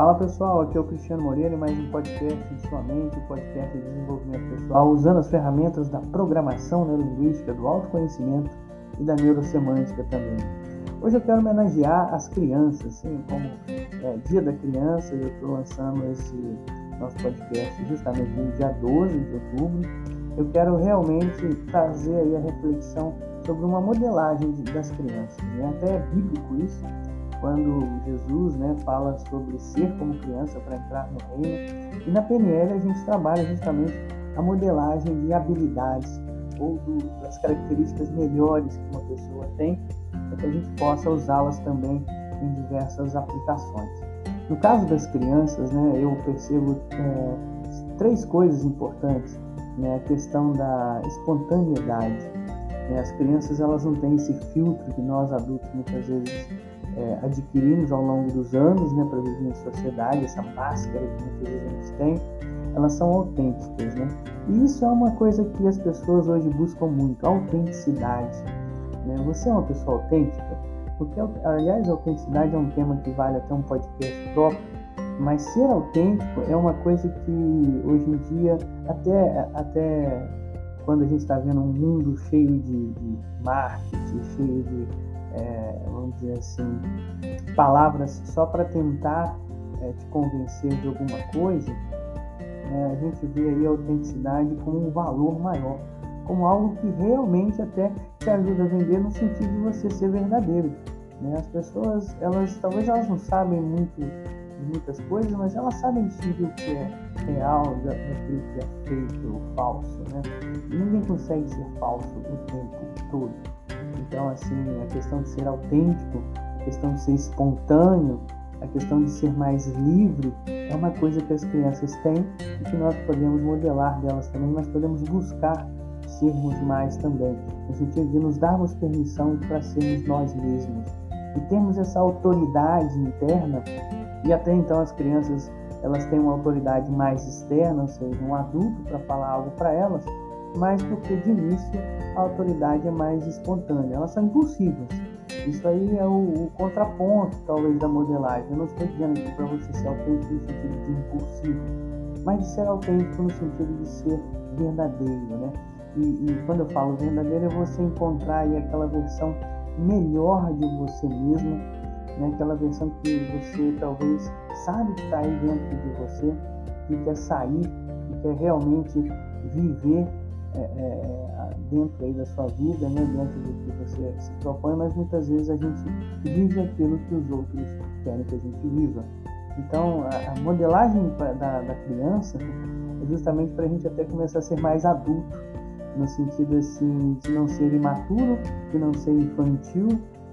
Fala pessoal, aqui é o Cristiano Moreira e mais um podcast de sua mente, um podcast de desenvolvimento pessoal, usando as ferramentas da programação neurolinguística, do autoconhecimento e da neurosemântica também. Hoje eu quero homenagear as crianças, assim, como é, Dia da Criança, eu estou lançando esse nosso podcast justamente no dia 12 de outubro. Eu quero realmente trazer aí a reflexão sobre uma modelagem das crianças. Né? Até é bíblico isso, quando Jesus né, fala sobre ser como criança para entrar no reino. E na PNL a gente trabalha justamente a modelagem de habilidades ou do, das características melhores que uma pessoa tem, para que a gente possa usá-las também em diversas aplicações. No caso das crianças, né, eu percebo é, três coisas importantes. Né, a questão da espontaneidade. Né, as crianças elas não têm esse filtro que nós adultos muitas vezes é, adquirimos ao longo dos anos né, para viver em sociedade, essa máscara que muitas vezes a gente tem, elas são autênticas. Né? E isso é uma coisa que as pessoas hoje buscam muito, autenticidade. Né? Você é uma pessoa autêntica? Porque, aliás, a autenticidade é um tema que vale até um podcast próprio, mas ser autêntico é uma coisa que hoje em dia, até, até quando a gente está vendo um mundo cheio de, de marketing, cheio de é, vamos dizer assim, palavras só para tentar é, te convencer de alguma coisa, é, a gente vê aí a autenticidade como um valor maior, como algo que realmente até te ajuda a vender no sentido de você ser verdadeiro. Né? As pessoas, elas talvez elas não sabem muito muitas coisas, mas elas sabem distinguir o que é real daquilo que é feito ou falso. Né? Ninguém consegue ser falso o tempo todo. Então, assim, a questão de ser autêntico, a questão de ser espontâneo, a questão de ser mais livre é uma coisa que as crianças têm e que nós podemos modelar delas também, mas podemos buscar sermos mais também, no sentido de nos darmos permissão para sermos nós mesmos. E termos essa autoridade interna e até então as crianças elas têm uma autoridade mais externa, ou seja, um adulto para falar algo para elas, mas porque de início a autoridade é mais espontânea, elas são impulsivas. Isso aí é o, o contraponto, talvez, da modelagem. Eu não estou dizendo aqui para você ser autêntico no sentido de impulsivo, mas de ser autêntico no sentido de ser verdadeiro, né? E, e quando eu falo verdadeiro, é você encontrar aí aquela versão melhor de você mesmo, né? aquela versão que você talvez sabe que está aí dentro de você, que quer sair, que quer realmente viver é, é, dentro aí da sua vida, né, dentro do que você se propõe, mas muitas vezes a gente vive aquilo que os outros querem que a gente viva. Então, a, a modelagem da, da, criança é justamente para a gente até começar a ser mais adulto, no sentido assim de não ser imaturo, de não ser infantil,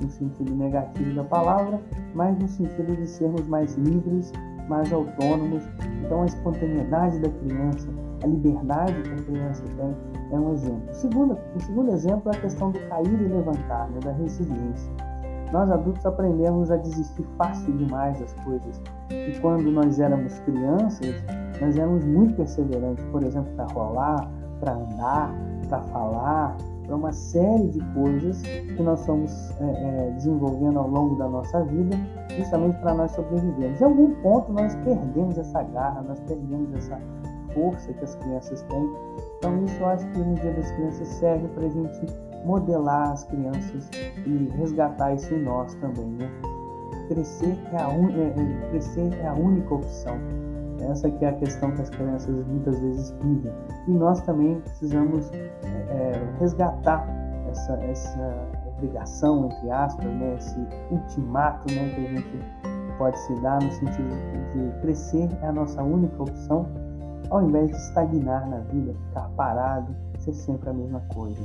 no sentido negativo da palavra, mas no sentido de sermos mais livres, mais autônomos. Então, a espontaneidade da criança, a liberdade que a criança tem é um exemplo. O segundo, o segundo exemplo é a questão do cair e levantar, né, da resiliência. Nós adultos aprendemos a desistir fácil demais das coisas. E quando nós éramos crianças, nós éramos muito perseverantes, por exemplo, para rolar, para andar, para falar, para uma série de coisas que nós estamos é, é, desenvolvendo ao longo da nossa vida, justamente para nós sobrevivermos. Em algum ponto nós perdemos essa garra, nós perdemos essa força que as crianças têm. Então isso eu acho que no Dia das Crianças serve para a gente modelar as crianças e resgatar isso em nós também, né? Crescer é a, un... é, é, crescer é a única opção. Essa que é a questão que as crianças muitas vezes vivem. E nós também precisamos é, é, resgatar essa, essa obrigação, entre aspas, né? esse ultimato né? que a gente pode se dar no sentido de crescer é a nossa única opção ao invés de estagnar na vida, ficar parado, ser sempre a mesma coisa.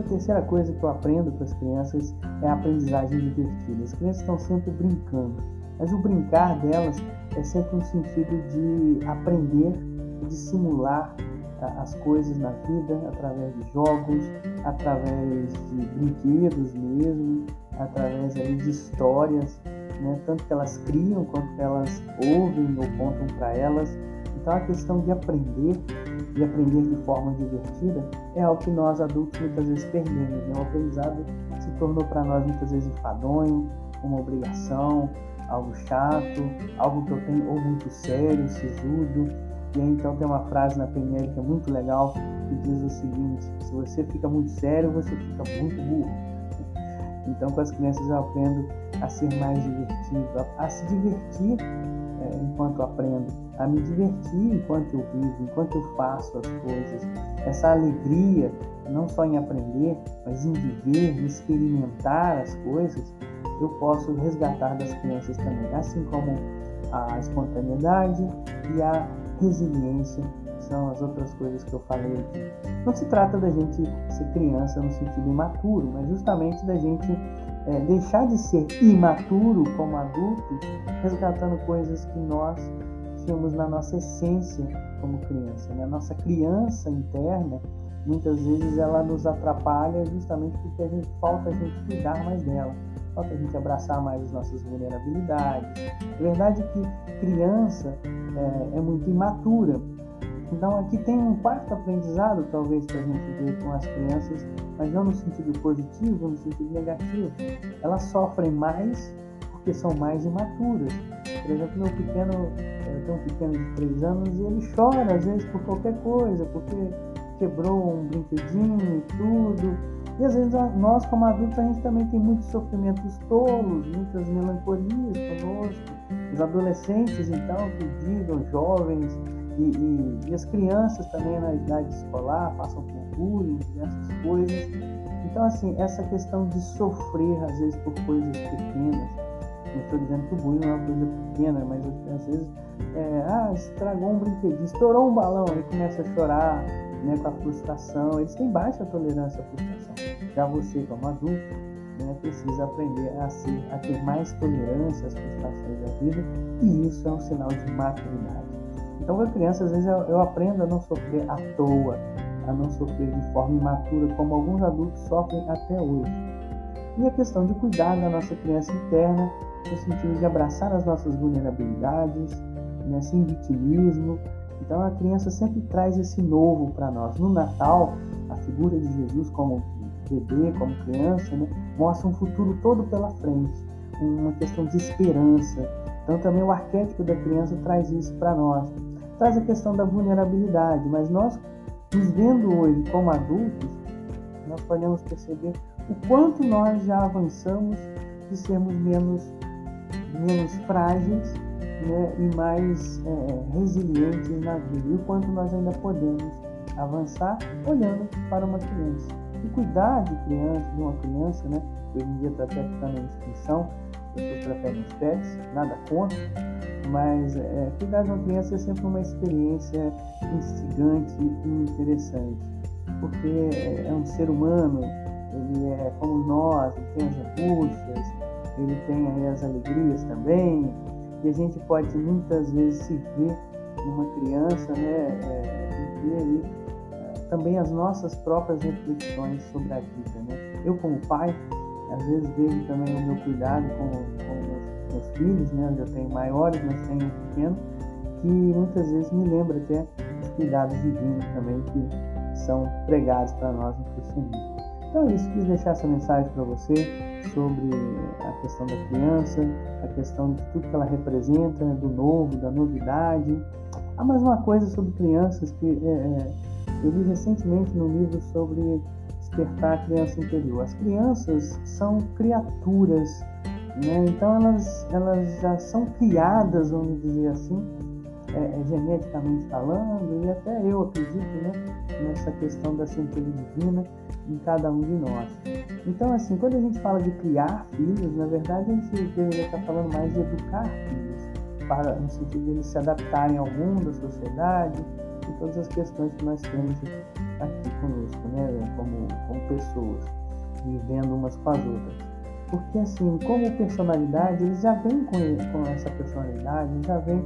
A terceira coisa que eu aprendo com as crianças é a aprendizagem divertida. As crianças estão sempre brincando, mas o brincar delas é sempre no sentido de aprender de simular as coisas na vida através de jogos, através de brinquedos mesmo, através aí, de histórias, né? tanto que elas criam quanto que elas ouvem ou contam para elas. Então a questão de aprender e aprender de forma divertida é algo que nós adultos muitas vezes perdemos. Né? O aprendizado se tornou para nós muitas vezes enfadonho, uma obrigação, algo chato, algo que eu tenho ou muito sério, sisudo. E aí então tem uma frase na PNL que é muito legal que diz o seguinte: se você fica muito sério, você fica muito burro. Então com as crianças eu aprendo a ser mais divertido, a, a se divertir é, enquanto aprendo, a me divertir enquanto eu vivo, enquanto eu faço as coisas. Essa alegria, não só em aprender, mas em viver, em experimentar as coisas, eu posso resgatar das crianças também, assim como a espontaneidade e a resiliência são as outras coisas que eu falei aqui. Não se trata da gente ser criança no sentido imaturo, mas justamente da gente é, deixar de ser imaturo como adultos, resgatando coisas que nós tínhamos na nossa essência como criança. Né? A nossa criança interna, muitas vezes ela nos atrapalha justamente porque a gente falta a gente cuidar mais dela falta a gente abraçar mais as nossas vulnerabilidades. A verdade é que criança é, é muito imatura. Então aqui tem um quarto aprendizado, talvez, para a gente ver com as crianças, mas não no sentido positivo, no sentido negativo. Elas sofrem mais porque são mais imaturas. Por exemplo, meu pequeno, eu tenho um pequeno de 3 anos e ele chora às vezes por qualquer coisa, porque quebrou um brinquedinho e tudo. E às vezes nós, como adultos, a gente também tem muitos sofrimentos tolos, muitas melancolias conosco. Os adolescentes, então, que digam, jovens e, e, e, as crianças também na idade escolar passam por bullying, diversas coisas. Então, assim, essa questão de sofrer, às vezes, por coisas pequenas. Não estou dizendo que o bullying é uma coisa pequena, mas às vezes, é, ah, estragou um brinquedinho, estourou um balão, aí começa a chorar, né, com a frustração. Eles têm baixa tolerância à frustração. Já você, como adulto, né, precisa aprender a, ser, a ter mais tolerância às frustrações da vida e isso é um sinal de maturidade. Então, a criança, às vezes eu, eu aprendo a não sofrer à toa, a não sofrer de forma imatura, como alguns adultos sofrem até hoje. E a questão de cuidar da nossa criança interna, no sentido de abraçar as nossas vulnerabilidades, né, sem vitimismo, então a criança sempre traz esse novo para nós. No Natal, a figura de Jesus como bebê, como criança, né, mostra um futuro todo pela frente, uma questão de esperança. Então também o arquétipo da criança traz isso para nós. Traz a questão da vulnerabilidade, mas nós, nos vendo hoje como adultos, nós podemos perceber o quanto nós já avançamos de sermos menos, menos frágeis né, e mais é, resilientes na vida. E o quanto nós ainda podemos avançar olhando para uma criança. E cuidar de criança, de uma criança, né? Hoje em dia está até ficando em extinção, pessoas preferem os pets, nada contra, mas é, cuidar de uma criança é sempre uma experiência instigante e interessante, porque é, é um ser humano, ele é como nós, ele tem as angústias, ele tem as alegrias também, e a gente pode muitas vezes se ver numa criança, né, é, e ver ali também as nossas próprias reflexões sobre a vida, né. Eu como pai, às vezes vejo também o meu cuidado com, com meus, meus, filhos, né, eu tenho maiores, mas tenho um pequeno, que muitas vezes me lembra até os cuidados divinos também que são pregados para nós no cristianismo. Então é isso, quis deixar essa mensagem para você sobre a questão da criança, a questão de tudo que ela representa, né, do novo, da novidade. Há mais uma coisa sobre crianças que é, é, eu li recentemente no livro sobre despertar a criança interior. As crianças são criaturas, né? então elas, elas já são criadas, vamos dizer assim, é, é, geneticamente falando, e até eu acredito né, nessa questão da centelha divina em cada um de nós. Então, assim, quando a gente fala de criar filhos, na verdade a gente deveria estar falando mais de educar filhos, para, no sentido de eles se adaptarem ao mundo, à sociedade e todas as questões que nós temos aqui conosco, né, como, como pessoas, vivendo umas com as outras. Porque, assim, como personalidade, eles já vêm com, com essa personalidade, já vêm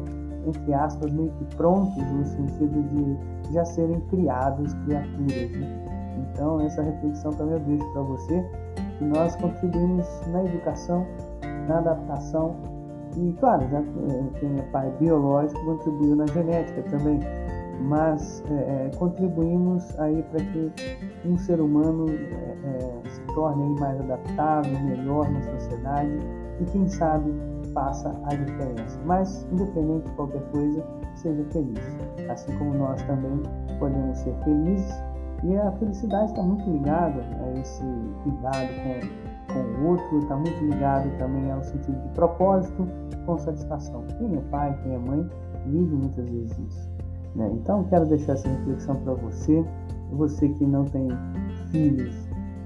entre aspas, meio que prontos no sentido de já serem criados criaturas. Né? Então, essa reflexão também eu deixo para você, que nós contribuímos na educação, na adaptação, e claro, já quem é pai biológico contribuiu na genética também, mas é, é, contribuímos aí para que um ser humano é, é, se torne mais adaptável, melhor na sociedade e quem sabe faça a diferença. Mas, independente de qualquer coisa, seja feliz. Assim como nós também podemos ser felizes. E a felicidade está muito ligada a esse cuidado com, com o outro, está muito ligado também ao sentido de propósito com satisfação. Quem é pai, quem é mãe, vive muitas vezes isso. Né? Então, quero deixar essa reflexão para você. Você que não tem filhos,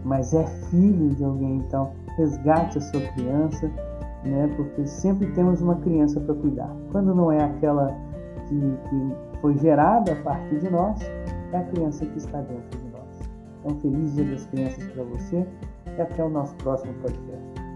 mas é filho de alguém, então resgate a sua criança, né? Porque sempre temos uma criança para cuidar. Quando não é aquela que, que foi gerada a partir de nós, é a criança que está dentro de nós. Então, feliz Dia das Crianças para você e até o nosso próximo podcast.